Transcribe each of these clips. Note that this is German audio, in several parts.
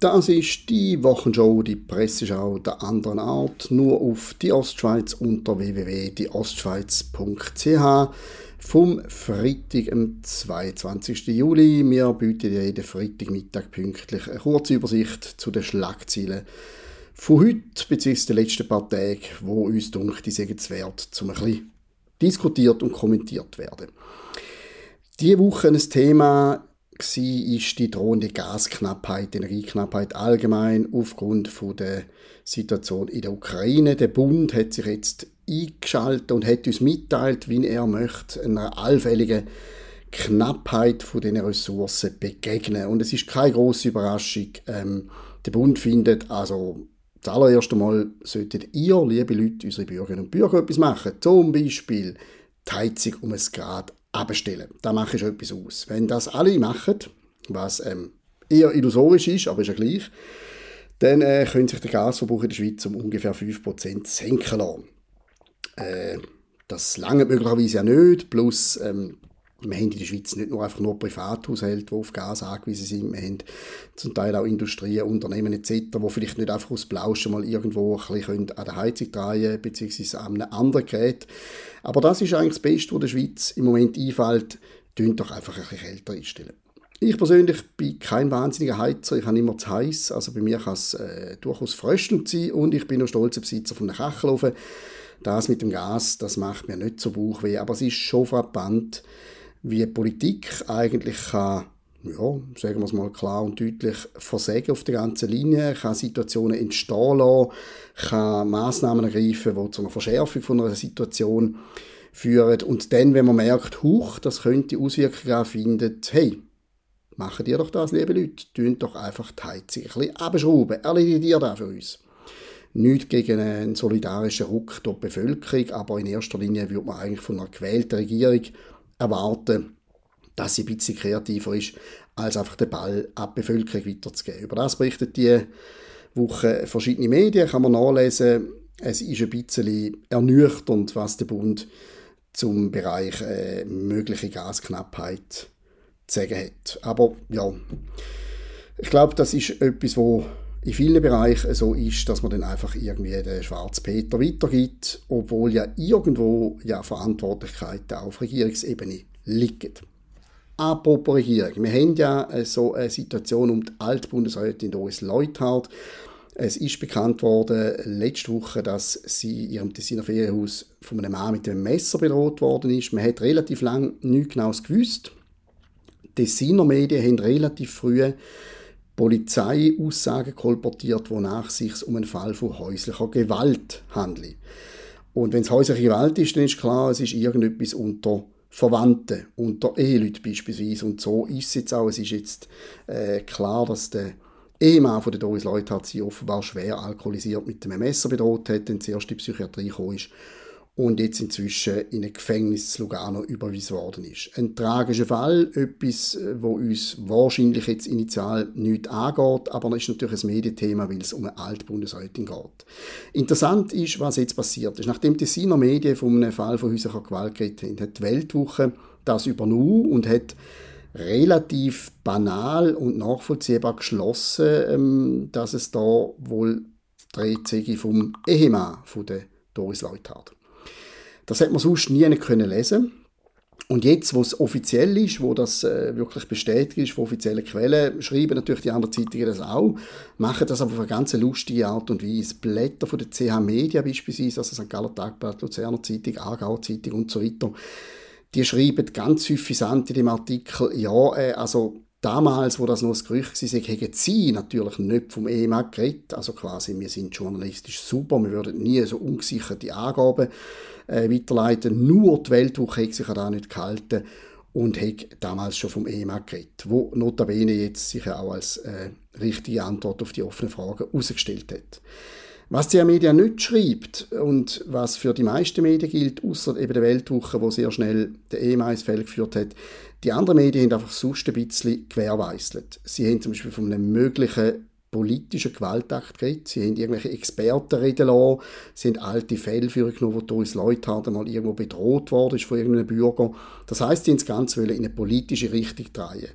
Das ist die Wochenshow, die Presseschau der anderen Art, nur auf die Ostschweiz unter www.dieostschweiz.ch vom Freitag, am 22. Juli. Wir bieten dir jeden Freitagmittag pünktlich eine kurze Übersicht zu den Schlagzeilen von heute bzw. den letzten paar Tagen, wo uns dunkel die es wert, zum ein bisschen diskutiert und kommentiert werden. Diese Woche ein Thema ist die drohende Gasknappheit, Energieknappheit allgemein aufgrund der Situation in der Ukraine. Der Bund hat sich jetzt eingeschaltet und hat uns mitteilt, wie er möchte einer allfälligen Knappheit von den Ressourcen begegnen. Und es ist keine große Überraschung. Ähm, der Bund findet also das allererste Mal solltet ihr, liebe Leute, unsere Bürgerinnen und Bürger etwas machen. Zum Beispiel die Heizung um ein Grad abstellen. Da mache ich etwas aus. Wenn das alle machen, was ähm, eher illusorisch ist, aber ist ja gleich, dann äh, könnte sich der Gasverbrauch in der Schweiz um ungefähr 5% senken lassen. Äh, das lange möglicherweise ja nicht, plus ähm, wir haben in der Schweiz nicht nur einfach nur Privathaushalte, die auf Gas angewiesen sind, wir haben zum Teil auch Industrien, Unternehmen etc., die vielleicht nicht einfach aus Blauschen mal irgendwo ein bisschen an der Heizung drehen bzw. an einem anderen Gerät. Aber das ist eigentlich das Beste, was der Schweiz im Moment einfällt. Tönt doch einfach ein bisschen kälter einstellen. Ich persönlich bin kein wahnsinniger Heizer, ich habe immer zu heiß, also bei mir kann es äh, durchaus fröstelnd sein und ich bin noch stolzer Besitzer von einem Kachelofen. Das mit dem Gas, das macht mir nicht so Bauchweh, aber es ist schon frappant, wie Politik eigentlich kann, ja, sagen wir es mal klar und deutlich, versägen auf der ganzen Linie, kann Situationen entstehen lassen, kann Massnahmen ergreifen, die zu einer Verschärfung von einer Situation führen. Und dann, wenn man merkt, huch, das könnte Auswirkungen findet, hey, machen ihr doch das, liebe Leute, tun doch einfach die Heizung ein bisschen abschrauben, erledigt ihr das für uns. Nicht gegen einen solidarischen Ruck die Bevölkerung, aber in erster Linie würde man eigentlich von einer gewählten Regierung erwarten, dass sie ein bisschen kreativer ist, als einfach den Ball an die Bevölkerung weiterzugeben. Über das berichtet die Woche verschiedene Medien, kann man nachlesen. Es ist ein bisschen ernüchternd, was der Bund zum Bereich äh, mögliche Gasknappheit zu sagen hat. Aber ja, ich glaube, das ist etwas, wo in vielen Bereichen so ist, dass man dann einfach irgendwie den Schwarzpeter weitergibt, obwohl ja irgendwo ja Verantwortlichkeiten auf Regierungsebene liegen. Apropos Regierung, wir haben ja äh, so eine Situation um die Altbundesrätin Doris Leuthard. Es ist bekannt worden letzte Woche, dass sie in ihrem Tessiner Ferienhaus von einem Mann mit einem Messer bedroht worden ist. Man hat relativ lange nichts Genaues gewusst. Die Tessiner Medien haben relativ früh Polizeiaussagen kolportiert, wonach es sich um einen Fall von häuslicher Gewalt handelt. Und wenn es häusliche Gewalt ist, dann ist klar, es ist irgendetwas unter Verwandten, unter Eheleuten beispielsweise. Und so ist es jetzt auch. Es ist jetzt äh, klar, dass der Ehemann von der Doris Leuthard sie offenbar schwer alkoholisiert mit einem Messer bedroht hat, dann zuerst in die Psychiatrie gekommen ist und jetzt inzwischen in ein Gefängnis zu Lugano überwiesen worden ist. Ein tragischer Fall, etwas, äh, wo uns wahrscheinlich jetzt initial nicht angeht, aber es ist natürlich ein Medienthema, weil es um eine Altbundesrätin geht. Interessant ist, was jetzt passiert ist. Nachdem die Tessiner Medien von einem Fall von häuslicher Gewalt geredet haben, hat die Weltwoche das übernommen und hat relativ banal und nachvollziehbar geschlossen, ähm, dass es da wohl dreht vom Ehemann von der Doris Leuthard. Das hat man sonst nie können lesen und jetzt, wo es offiziell ist, wo das äh, wirklich bestätigt ist von offiziellen Quellen, schreiben natürlich die anderen Zeitungen das auch, machen das aber auf eine ganz lustige Art und Weise. Blätter von der CH Media beispielsweise, also St. Galler Tagblatt, Luzerner Zeitung, Aargauer Zeitung und so weiter, die schreiben ganz suffisant in dem Artikel, ja, äh, also damals, wo das noch ein Gerücht war, haben sie natürlich nicht vom Ehemann geredet. Also quasi, wir sind journalistisch super, wir würden nie so ungesicherte Angaben äh, weiterleiten. Nur die Weltwoche hat sich an das nicht gehalten und hat damals schon vom Ehemann geredet, wo notabene jetzt sich auch als äh, richtige Antwort auf die offenen Fragen herausgestellt hat. Was die Media nicht schreibt und was für die meisten Medien gilt, außer eben der Weltwoche, wo sehr schnell der Ehemann ins Feld geführt hat, die anderen Medien haben einfach sonst ein bisschen gewährweisselt. Sie haben zum Beispiel von einem möglichen politischen Gewaltakt geredet. Sie haben irgendwelche Experten reden lassen. Sie haben alte Fälle vorgenommen, wo Doris Leuthard einmal irgendwo bedroht worden ist von irgendeinem Bürger. Das heisst, sie das Ganze in eine politische Richtung drehen.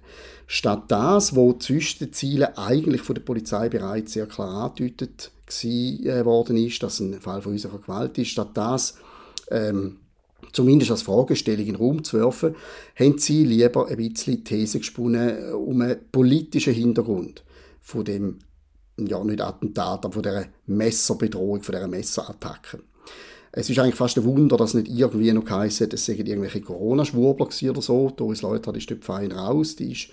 Statt das, wo zwischen den Zielen eigentlich von der Polizei bereits sehr klar angedeutet äh, worden ist, dass ein Fall von häuslicher Gewalt ist, statt das ähm, zumindest als Fragestellung in den Raum zu werfen, haben sie lieber ein bisschen These gesponnen um einen politischen Hintergrund von dem, ja nicht Attentat, aber von dieser Messerbedrohung, von dieser Messerattacke. Es ist eigentlich fast ein Wunder, dass nicht irgendwie noch geheißen es seien irgendwelche Corona-Schwurbler oder so. Doris Leuthard ist dort fein raus, die ist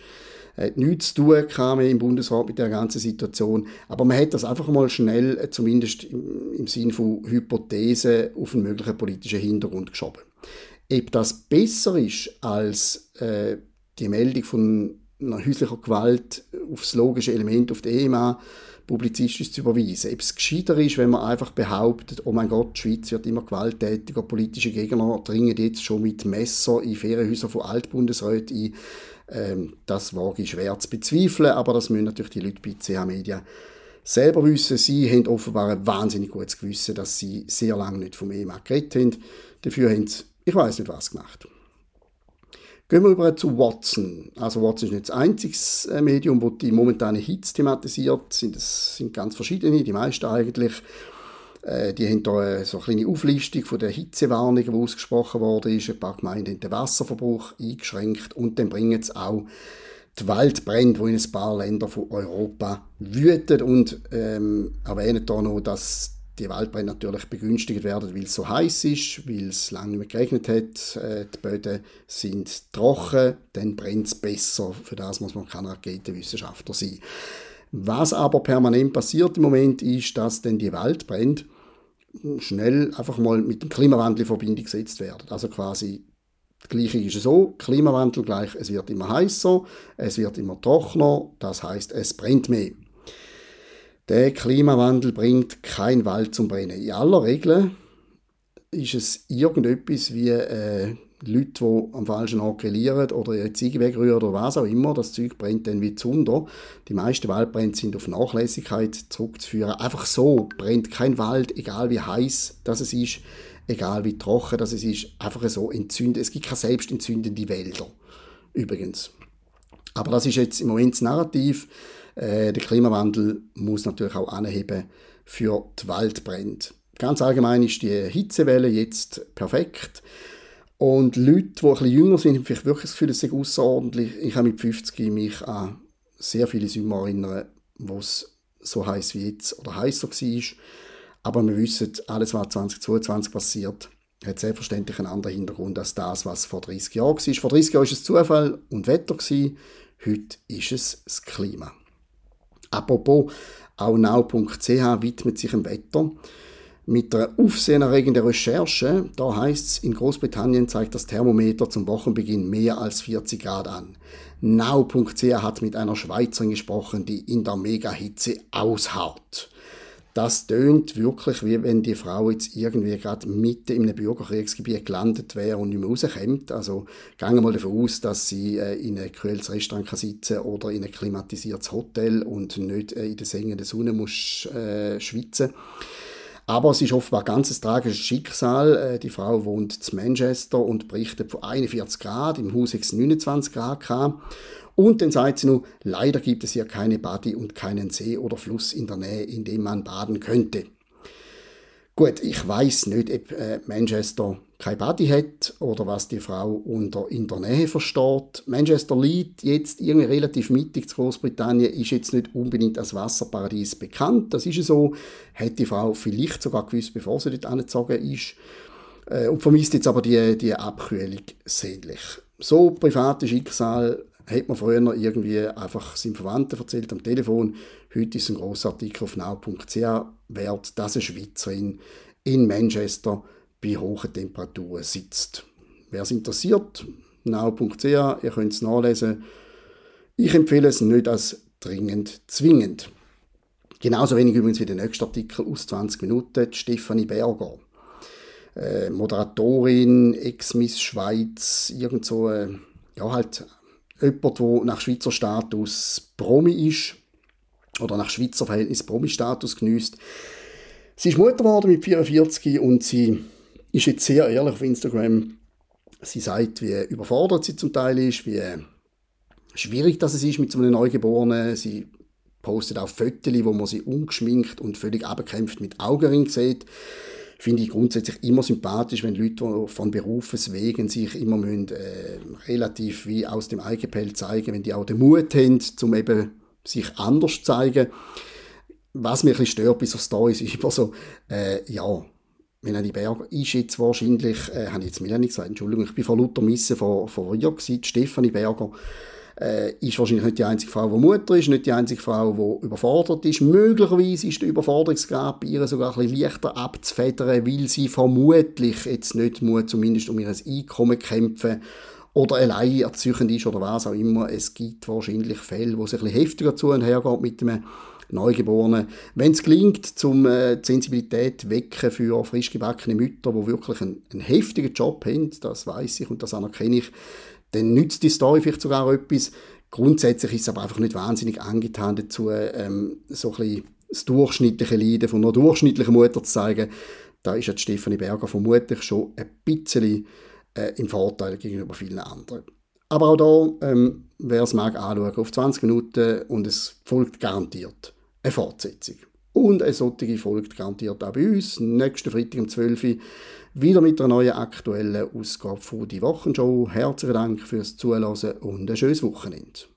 hat nichts zu tun mehr im Bundesrat mit der ganzen Situation. Aber man hat das einfach mal schnell, äh, zumindest im, Sinne von Hypothese, auf einen möglichen politischen Hintergrund geschoben. Ob das besser ist als äh, die Meldung von einer häuslichen Gewalt aufs logische Element, auf den Ehemann, publizistisch zu überweisen. Ob es gescheiter ist, wenn man einfach behauptet, oh mein Gott, die Schweiz wird immer gewalttätiger, politische Gegner dringen jetzt schon mit Messer in Ferienhäuser von Altbundesräten ein. Ähm, das wage ich schwer zu bezweifeln, aber das müssen natürlich die Leute bei CH Media selber wissen. Sie haben offenbar ein wahnsinnig gutes Gewissen, dass sie sehr lange nicht vom EMA geredet haben. Dafür haben sie, ich weiß nicht was gemacht. Gehen wir über zu Watson. Also Watson ist nicht das einzige äh, Medium, das die momentane Hits thematisiert. Es sind ganz verschiedene, die meisten eigentlich. Äh, die haben hier so eine kleine Auflistung von der Hitzewarnungen, die ausgesprochen worden ist. Ein paar Gemeinden haben den Wasserverbrauch eingeschränkt und dann bringen sie auch die Waldbrände, die in ein paar Ländern von Europa wüten und ähm, erwähnen hier noch, dass die Waldbrände natürlich begünstigt werden, weil es so heiß ist, weil es lange nicht mehr geregnet hat, äh, die Böden sind trocken, dann brennt es besser. Für das muss man kein Raketenwissenschaftler sein. Was aber permanent passiert im Moment ist, dass dann die Waldbrände schnell einfach mal mit dem Klimawandel in Verbindung gesetzt werden. Also quasi das Gleiche ist so, Klimawandel gleich, es wird immer heißer, es wird immer trockener, das heißt, es brennt mehr. Der Klimawandel bringt kein Wald zum Brennen. In aller Regel ist es irgendetwas wie äh, Leute, die am falschen Ort grillieren oder ihre Ziege wegrühren oder was auch immer. Das Zeug brennt dann wie Zunder. Die meisten Waldbrände sind auf Nachlässigkeit zurückzuführen. Einfach so brennt kein Wald, egal wie heiß das es ist, egal wie trocken das es ist. Einfach so entzündet. Es gibt keine selbstentzündende Wälder. Übrigens. Aber das ist jetzt im Moment das Narrativ äh, der Klimawandel muss natürlich auch anheben für die Waldbrände. Ganz allgemein ist die Hitzewelle jetzt perfekt. Und Leute, die ein bisschen jünger sind, haben vielleicht wirklich das Gefühl, es sei außerordentlich. Ich habe mit 50 mich an sehr viele Sommer erinnern, wo es so heiß wie jetzt oder heißer war. Aber wir wissen, alles, was 2022 passiert, hat selbstverständlich einen anderen Hintergrund als das, was vor 30 Jahren war. Vor 30 Jahren war es Zufall und Wetter. Heute ist es das Klima. Apropos, auch now.ch widmet sich dem Wetter. Mit einer aufsehenerregenden Recherche, da heißt es, in Großbritannien zeigt das Thermometer zum Wochenbeginn mehr als 40 Grad an. Now.ch hat mit einer Schweizerin gesprochen, die in der Megahitze ausharrt das tönt wirklich, wie wenn die Frau jetzt irgendwie gerade mitten in einem Bürgerkriegsgebiet gelandet wäre und nicht mehr rauskommt. Also gehen wir mal davon aus, dass sie äh, in ein kühles Restaurant kann sitzen oder in ein klimatisiertes Hotel und nicht äh, in der sengenden Sonne muss äh, schwitzen. Aber es ist offenbar ein ganz tragisches Schicksal. Äh, die Frau wohnt in Manchester und berichtet von 41 Grad. Im Haus 29 Grad gehabt. Und dann sagt sie noch, leider gibt es hier keine Badi und keinen See oder Fluss in der Nähe, in dem man baden könnte. Gut, ich weiß nicht, ob äh, Manchester kein Badi hat oder was die Frau unter in der Nähe versteht. Manchester liegt jetzt irgendwie relativ mittig zu Großbritannien, ist jetzt nicht unbedingt als Wasserparadies bekannt. Das ist so, hat die Frau vielleicht sogar gewusst, bevor sie dort angezogen ist. Äh, und vermisst jetzt aber die, die Abkühlung sehnlich. So private Schicksal hat man früher irgendwie einfach seinem Verwandten erzählt am Telefon. Heute ist ein grosser Artikel auf now.ch wert, dass eine Schweizerin in Manchester bei hohen Temperaturen sitzt. Wer es interessiert, now.ch, ihr könnt es nachlesen. Ich empfehle es nicht als dringend zwingend. Genauso wenig übrigens wie der nächste Artikel aus 20 Minuten, Stefanie Berger. Äh, Moderatorin, Ex-Miss Schweiz, irgend so, äh, ja halt jemand, der nach Schweizer Status Promi ist. Oder nach Schweizer Verhältnis Promi-Status genießt. Sie ist Mutter geworden mit 44 und sie ist jetzt sehr ehrlich auf Instagram. Sie sagt, wie überfordert sie zum Teil ist, wie schwierig das ist mit so einem Neugeborenen. Sie postet auch Fotos, wo man sie ungeschminkt und völlig abgekämpft mit Augenring sieht. Finde ich grundsätzlich immer sympathisch, wenn Leute von Berufswegen sich immer müssen, äh, relativ wie aus dem Eigepell zeigen, wenn die auch den Mut haben, um eben sich anders zeigen. Was mich ein bisschen stört bei so Storys ist immer so, äh, ja, Melanie Berger ist jetzt wahrscheinlich, äh, habe ich jetzt Melanie gesagt, Entschuldigung, ich bin von Luther Misse von, von Rio gewesen, Stefanie Berger äh, ist wahrscheinlich nicht die einzige Frau, die Mutter ist, nicht die einzige Frau, die überfordert ist. Möglicherweise ist der Überforderungsgrad bei ihr sogar ein bisschen leichter abzufedern, weil sie vermutlich jetzt nicht muss, zumindest um ihr Einkommen kämpfen oder allein erziehend ist oder was auch immer. Es gibt wahrscheinlich Fälle, wo es ein bisschen heftiger zu und her geht mit einem Neugeborenen. Wenn es gelingt, zum äh, die Sensibilität wecken für frisch gebackene Mütter, die wirklich einen, einen heftigen Job haben, das weiß ich und das anerkenne ich, dann nützt die Story vielleicht sogar etwas. Grundsätzlich ist es aber einfach nicht wahnsinnig angetan dazu, ähm, so ein bisschen das durchschnittliche Leiden von einer durchschnittlichen Mutter zu zeigen. Da ist jetzt Stefanie Berger vermutlich schon ein bisschen äh, im Vorteil gegenüber vielen anderen. Aber auch da, ähm, wer es mag, anschauen, auf 20 Minuten und es folgt garantiert eine Fortsetzung. Und eine solche folgt garantiert auch bei uns, nächsten Freitag um 12 Uhr wieder mit einer neuen aktuellen Ausgabe von «Die Wochenshow». Herzlichen Dank fürs Zuhören und ein schönes Wochenende.